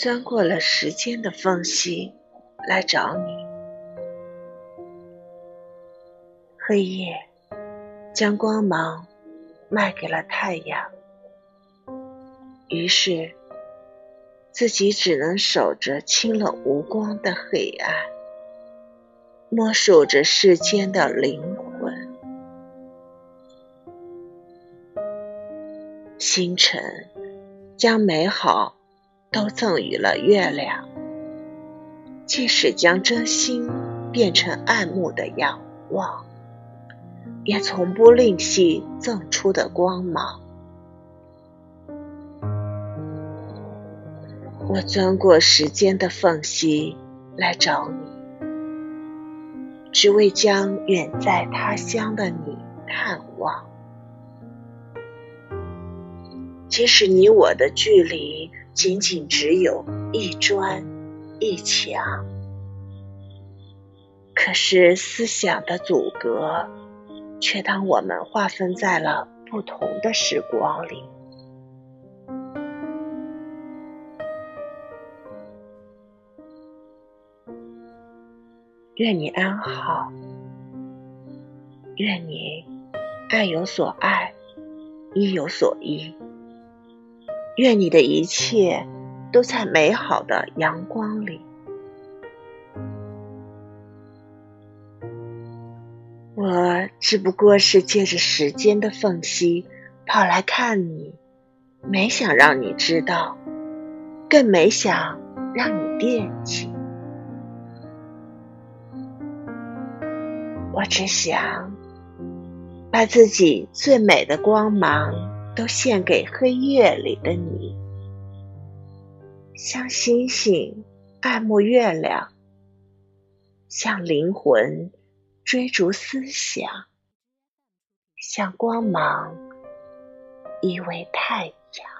钻过了时间的缝隙来找你。黑夜将光芒卖给了太阳，于是自己只能守着清冷无光的黑暗，摸索着世间的灵魂。星辰将美好都赠予了月亮，即使将真心变成爱慕的仰望。也从不吝惜赠出的光芒。我钻过时间的缝隙来找你，只为将远在他乡的你看望。即使你我的距离仅仅只有一砖一墙，可是思想的阻隔。却当我们划分在了不同的时光里。愿你安好，愿你爱有所爱，依有所依，愿你的一切都在美好的阳光里。我只不过是借着时间的缝隙跑来看你，没想让你知道，更没想让你惦记。我只想把自己最美的光芒都献给黑夜里的你，像星星爱慕月亮，像灵魂。追逐思想，像光芒依偎太阳。